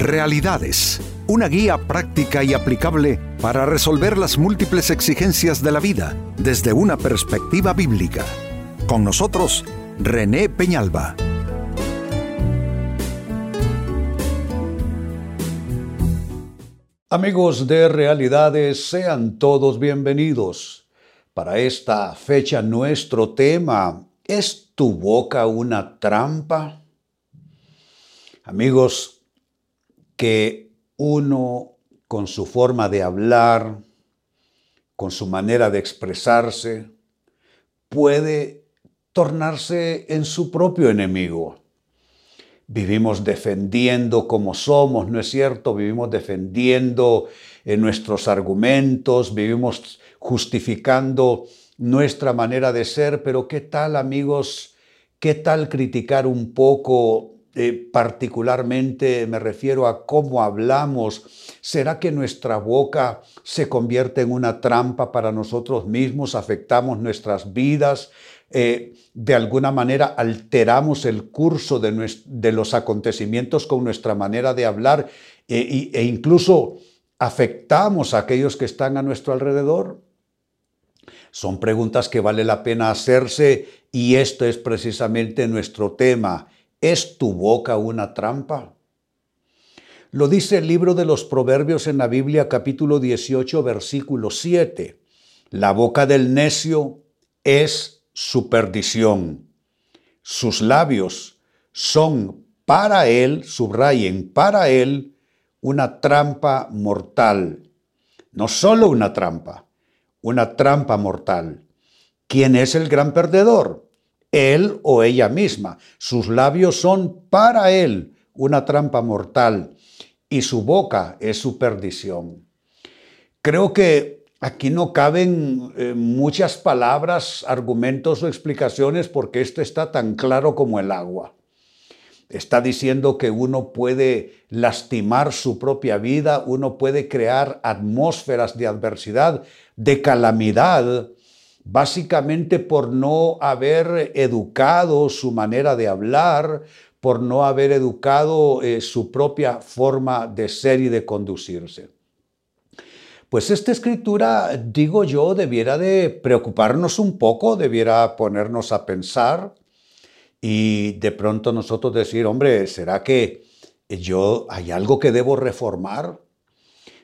Realidades, una guía práctica y aplicable para resolver las múltiples exigencias de la vida desde una perspectiva bíblica. Con nosotros, René Peñalba. Amigos de Realidades, sean todos bienvenidos. Para esta fecha nuestro tema, ¿es tu boca una trampa? Amigos, que uno con su forma de hablar, con su manera de expresarse, puede tornarse en su propio enemigo. Vivimos defendiendo como somos, ¿no es cierto? Vivimos defendiendo en eh, nuestros argumentos, vivimos justificando nuestra manera de ser, pero ¿qué tal amigos? ¿Qué tal criticar un poco eh, particularmente me refiero a cómo hablamos. ¿Será que nuestra boca se convierte en una trampa para nosotros mismos? ¿Afectamos nuestras vidas? Eh, ¿De alguna manera alteramos el curso de, los acontecimientos con nuestra manera de hablar e, e incluso afectamos a aquellos que están a nuestro alrededor? Son preguntas que vale la pena hacerse y esto es precisamente nuestro tema ¿Es tu boca una trampa? Lo dice el libro de los Proverbios en la Biblia capítulo 18 versículo 7. La boca del necio es su perdición. Sus labios son para él, subrayen, para él una trampa mortal. No solo una trampa, una trampa mortal. ¿Quién es el gran perdedor? Él o ella misma. Sus labios son para él una trampa mortal y su boca es su perdición. Creo que aquí no caben eh, muchas palabras, argumentos o explicaciones porque esto está tan claro como el agua. Está diciendo que uno puede lastimar su propia vida, uno puede crear atmósferas de adversidad, de calamidad, básicamente por no haber educado su manera de hablar, por no haber educado eh, su propia forma de ser y de conducirse. Pues esta escritura, digo yo, debiera de preocuparnos un poco, debiera ponernos a pensar y de pronto nosotros decir, hombre, ¿será que yo hay algo que debo reformar?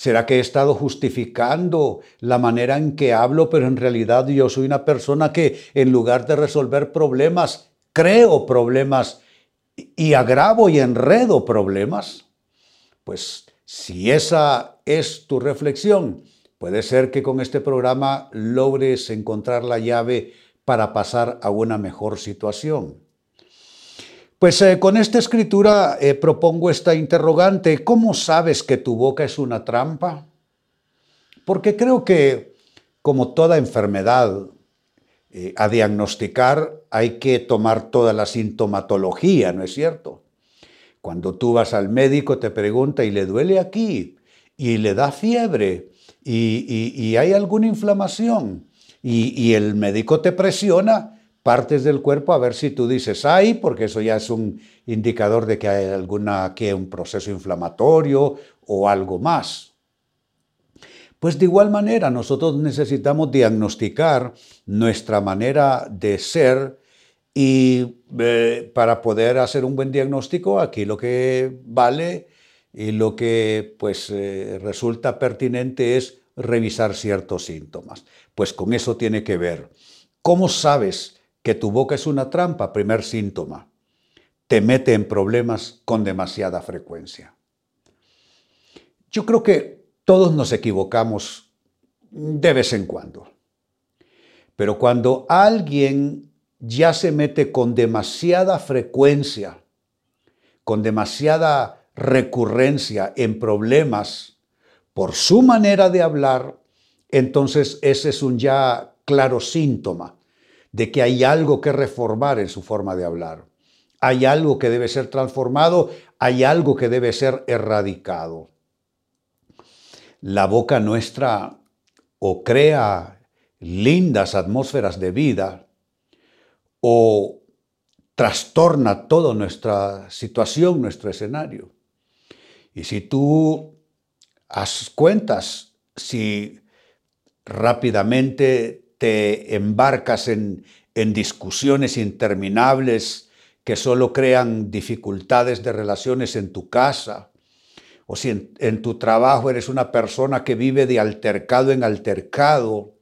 ¿Será que he estado justificando la manera en que hablo, pero en realidad yo soy una persona que en lugar de resolver problemas, creo problemas y agravo y enredo problemas? Pues si esa es tu reflexión, puede ser que con este programa logres encontrar la llave para pasar a una mejor situación. Pues eh, con esta escritura eh, propongo esta interrogante, ¿cómo sabes que tu boca es una trampa? Porque creo que como toda enfermedad eh, a diagnosticar hay que tomar toda la sintomatología, ¿no es cierto? Cuando tú vas al médico te pregunta y le duele aquí y le da fiebre y, hay alguna inflamación y el médico te presiona, partes del cuerpo a ver si tú dices ay, porque eso ya es un indicador de que hay alguna que un proceso inflamatorio o algo más. Pues de igual manera nosotros necesitamos diagnosticar nuestra manera de ser y eh, para poder hacer un buen diagnóstico aquí lo que vale y lo que pues eh, resulta pertinente es revisar ciertos síntomas. Pues con eso tiene que ver. ¿Cómo sabes que tu boca es una trampa, primer síntoma, te mete en problemas con demasiada frecuencia. Yo creo que todos nos equivocamos de vez en cuando. Pero cuando alguien ya se mete con demasiada frecuencia, con demasiada recurrencia en problemas por su manera de hablar, entonces ese es un ya claro síntoma de que hay algo que reformar en su forma de hablar. Hay algo que debe ser transformado, hay algo que debe ser erradicado. La boca nuestra o crea lindas atmósferas de vida o trastorna toda nuestra situación, nuestro escenario. Y si tú haz cuentas, si rápidamente te embarcas en, en discusiones interminables que solo crean dificultades de relaciones en tu casa, o si en, en, tu trabajo eres una persona que vive de altercado en altercado,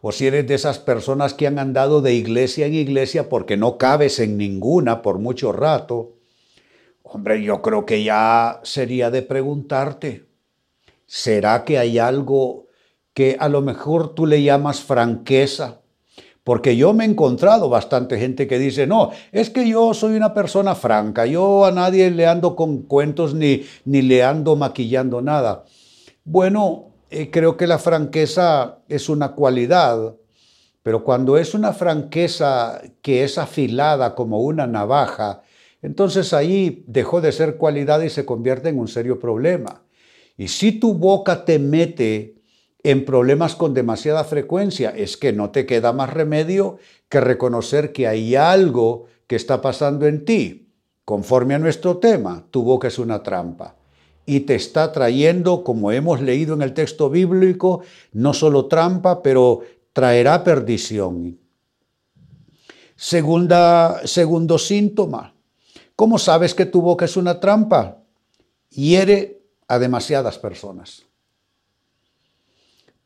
o si eres de esas personas que han andado de iglesia en iglesia porque no cabes en ninguna por mucho rato, hombre, yo creo que ya sería de preguntarte, ¿será que hay algo a lo mejor tú le llamas franqueza? Porque yo me he encontrado bastante gente que dice, no, es que yo soy una persona franca, yo a nadie le ando con cuentos ni, ni le ando maquillando nada. Bueno, eh, creo que la franqueza es una cualidad, pero cuando es una franqueza que es afilada como una navaja, entonces ahí dejó de ser cualidad y se convierte en un serio problema. Y si tu boca te mete en problemas con demasiada frecuencia, es que no te queda más remedio que reconocer que hay algo que está pasando en ti. Conforme a nuestro tema, tu boca es una trampa y te está trayendo, como hemos leído en el texto bíblico, no solo trampa, pero traerá perdición. Segundo síntoma. ¿Cómo sabes que tu boca es una trampa? Hiere a demasiadas personas.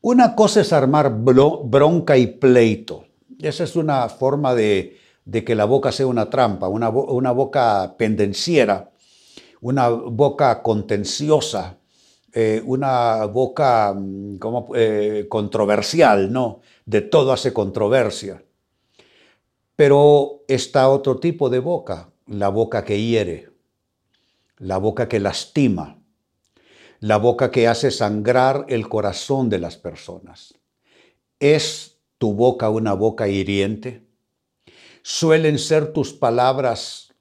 Una cosa es armar bronca y pleito. Esa es una forma de, que la boca sea una trampa, una, boca pendenciera una boca contenciosa, eh, una boca mm, eh, controversial, ¿no? De todo hace controversia. Pero está otro tipo de boca, la boca que hiere, la boca que lastima, la boca que hace sangrar el corazón de las personas. ¿Es tu boca una boca hiriente? ¿Suelen ser tus palabras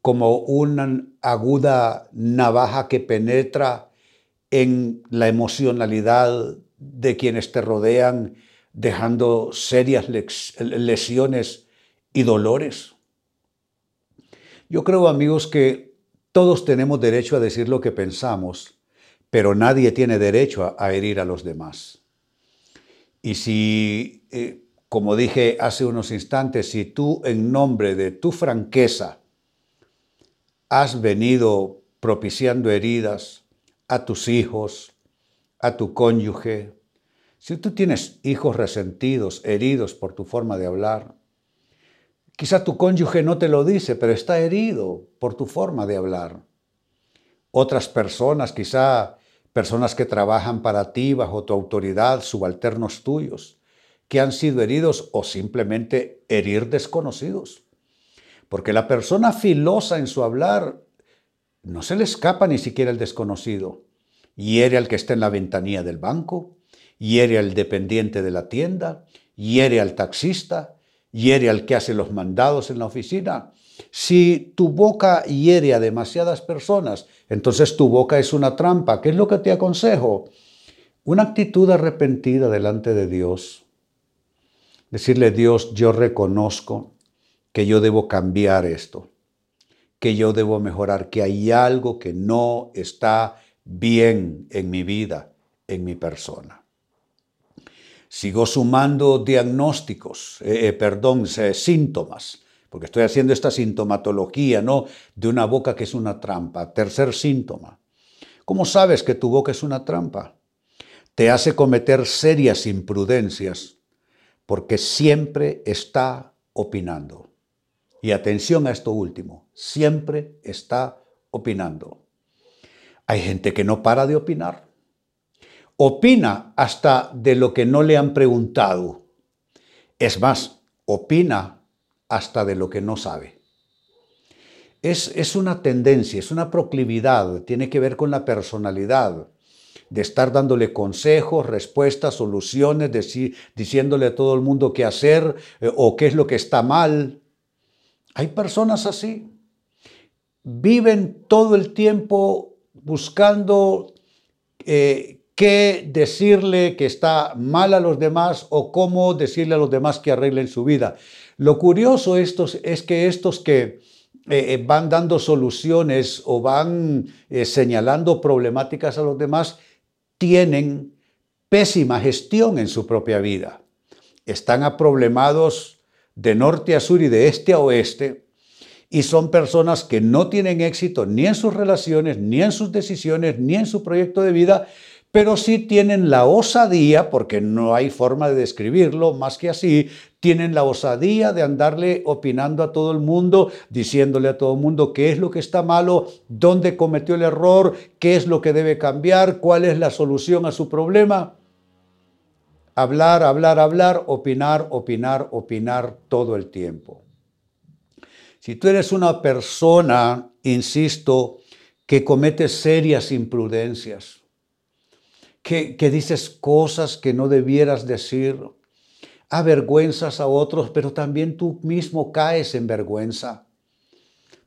como una aguda navaja que penetra en la emocionalidad de quienes te rodean, dejando serias lesiones y dolores. Yo creo, amigos, que todos tenemos derecho a decir lo que pensamos, pero nadie tiene derecho a, herir a los demás. Y si, eh, como dije hace unos instantes, si tú en nombre de tu franqueza, has venido propiciando heridas a tus hijos, a tu cónyuge. Si tú tienes hijos resentidos, heridos por tu forma de hablar, quizá tu cónyuge no te lo dice, pero está herido por tu forma de hablar. Otras personas, quizá personas que trabajan para ti bajo tu autoridad, subalternos tuyos, que han sido heridos o simplemente herir desconocidos. Porque la persona filosa en su hablar no se le escapa ni siquiera el desconocido. Hiere al que está en la ventanilla del banco, hiere al dependiente de la tienda, hiere al taxista, hiere al que hace los mandados en la oficina. Si tu boca hiere a demasiadas personas, entonces tu boca es una trampa. ¿Qué es lo que te aconsejo? Una actitud arrepentida delante de Dios. Decirle, Dios, yo reconozco que yo debo cambiar esto, que yo debo mejorar, que hay algo que no está bien en mi vida, en mi persona. Sigo sumando diagnósticos, eh, eh, perdón, síntomas, porque estoy haciendo esta sintomatología, ¿no? De una boca que es una trampa. Tercer síntoma. ¿Cómo sabes que tu boca es una trampa? Te hace cometer serias imprudencias porque siempre está opinando. Y atención a esto último, siempre está opinando. Hay gente que no para de opinar. Opina hasta de lo que no le han preguntado. Es más, opina hasta de lo que no sabe. Es, es, una tendencia, es una proclividad, tiene que ver con la personalidad, de estar dándole consejos, respuestas, soluciones, diciéndole a todo el mundo qué hacer eh, o qué es lo que está mal. Hay personas así. Viven todo el tiempo buscando eh, qué decirle que está mal a los demás o cómo decirle a los demás que arreglen su vida. Lo curioso estos, es que estos que eh, eh, van dando soluciones o van eh, señalando problemáticas a los demás, tienen pésima gestión en su propia vida. Están aproblemados de norte a sur y de este a oeste y son personas que no tienen éxito ni en sus relaciones, ni en sus decisiones, ni en su proyecto de vida, pero sí tienen la osadía, porque no hay forma de describirlo más que así, tienen la osadía de andarle opinando a todo el mundo, diciéndole a todo el mundo qué es lo que está malo, dónde cometió el error, qué es lo que debe cambiar, cuál es la solución a su problema. Hablar, hablar, hablar, opinar, opinar, opinar todo el tiempo. Si tú eres una persona, insisto, que comete serias imprudencias, que, dices cosas que no debieras decir, avergüenzas a otros, pero también tú mismo caes en vergüenza,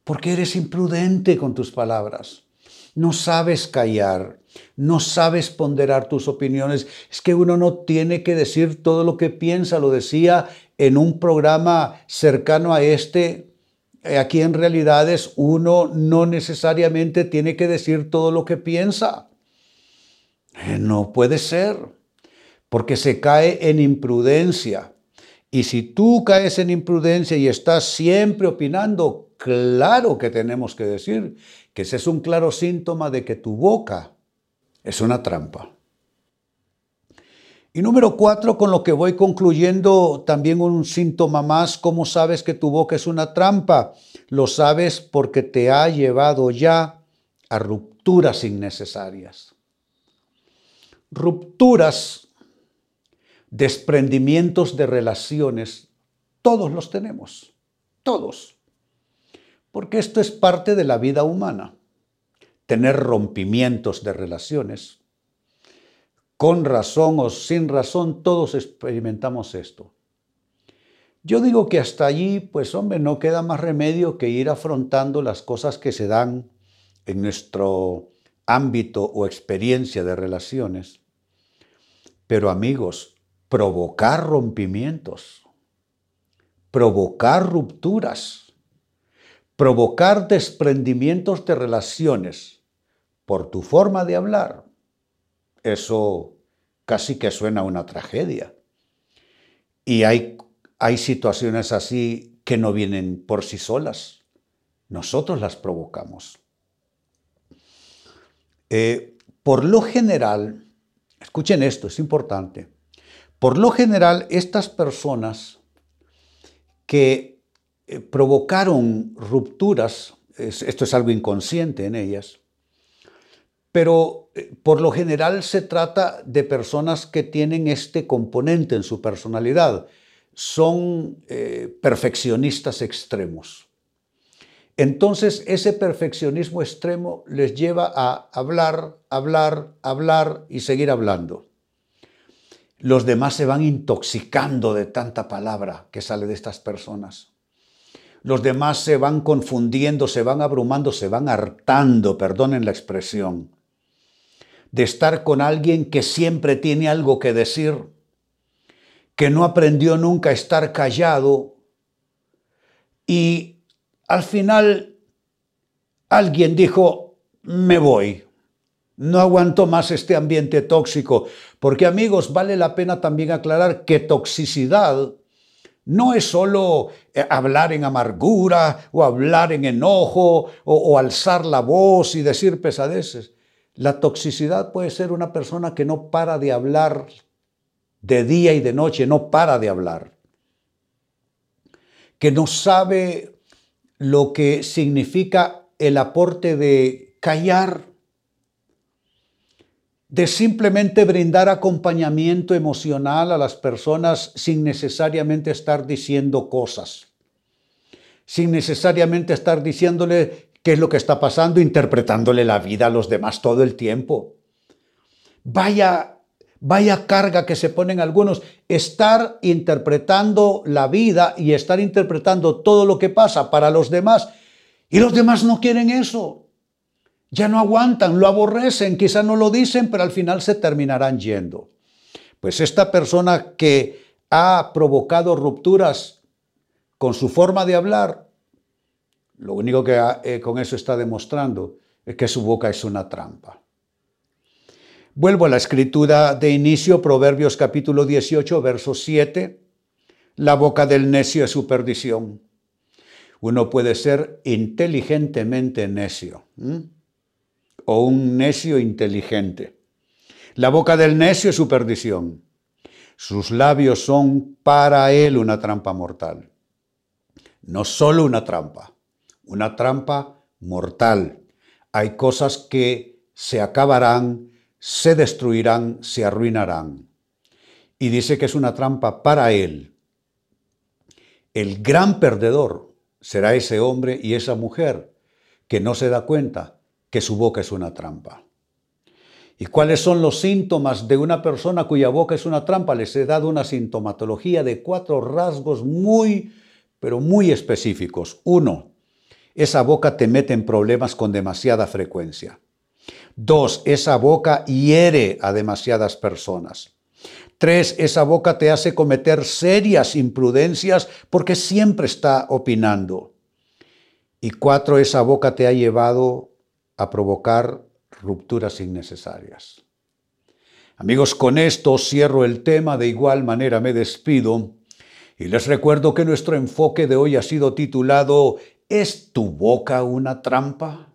porque eres imprudente con tus palabras. No sabes callar, no sabes ponderar tus opiniones. Es que uno no tiene que decir todo lo que piensa, lo decía en un programa cercano a este. Aquí en realidades uno no necesariamente tiene que decir todo lo que piensa. Eh, no puede ser porque se cae en imprudencia. Y si tú caes en imprudencia y estás siempre opinando, claro que tenemos que decir que ese es un claro síntoma de que tu boca es una trampa. Y número cuatro, con lo que voy concluyendo, también un síntoma más, ¿cómo sabes que tu boca es una trampa? Lo sabes porque te ha llevado ya a rupturas innecesarias. Rupturas desprendimientos de relaciones, todos los tenemos, todos. Porque esto es parte de la vida humana, tener rompimientos de relaciones. Con razón o sin razón, todos experimentamos esto. Yo digo que hasta allí, pues hombre, no queda más remedio que ir afrontando las cosas que se dan en nuestro ámbito o experiencia de relaciones. Pero amigos, provocar rompimientos, provocar rupturas, provocar desprendimientos de relaciones por tu forma de hablar, eso casi que suena a una tragedia. Y hay, hay situaciones así que no vienen por sí solas. Nosotros las provocamos. Eh, por lo general, escuchen esto, es importante. Por lo general, estas personas que eh, provocaron rupturas, esto es algo inconsciente en ellas, pero eh, por lo general se trata de personas que tienen este componente en su personalidad. Son eh, perfeccionistas extremos. Entonces ese perfeccionismo extremo les lleva a hablar, hablar, hablar y seguir hablando los demás se van intoxicando de tanta palabra que sale de estas personas. Los demás se van confundiendo, se van abrumando, se van hartando, perdonen la expresión, de estar con alguien que siempre tiene algo que decir, que no aprendió nunca a estar callado y al final alguien dijo, me voy. No aguanto más este ambiente tóxico, porque amigos, vale la pena también aclarar que toxicidad no es solo eh, hablar en amargura o hablar en enojo o, alzar la voz y decir pesadeces. La toxicidad puede ser una persona que no para de hablar de día y de noche, no para de hablar, que no sabe lo que significa el aporte de callar de simplemente brindar acompañamiento emocional a las personas sin necesariamente estar diciendo cosas, sin necesariamente estar diciéndole qué es lo que está pasando, interpretándole la vida a los demás todo el tiempo. Vaya, vaya carga que se ponen algunos, estar interpretando la vida y estar interpretando todo lo que pasa para los demás. Y los demás no quieren eso ya no aguantan, lo aborrecen, quizá no lo dicen, pero al final se terminarán yendo. Pues esta persona que ha provocado rupturas con su forma de hablar, Lo único que eh, con eso está demostrando es que su boca es una trampa. Vuelvo a la escritura de inicio, Proverbios capítulo 18, verso 7. La boca del necio es su perdición. Uno puede ser inteligentemente necio o un necio inteligente. La boca del necio es su perdición. Sus labios son para él una trampa mortal. No solo una trampa, una trampa mortal. Hay cosas que se acabarán se destruirán, se arruinarán. Y dice que es una trampa para él. El gran perdedor será ese hombre y esa mujer que no se da cuenta que su boca es una trampa. ¿Y cuáles son los síntomas de una persona cuya boca es una trampa? Les he dado una sintomatología de cuatro rasgos muy, pero muy específicos. Uno, esa boca te mete en problemas con demasiada frecuencia. Dos, esa boca hiere a demasiadas personas. Tres, esa boca te hace cometer serias imprudencias porque siempre está opinando. Y cuatro, esa boca te ha llevado a provocar rupturas innecesarias. Amigos, con esto cierro el tema, de igual manera me despido y les recuerdo que nuestro enfoque de hoy ha sido titulado ¿Es tu boca una trampa?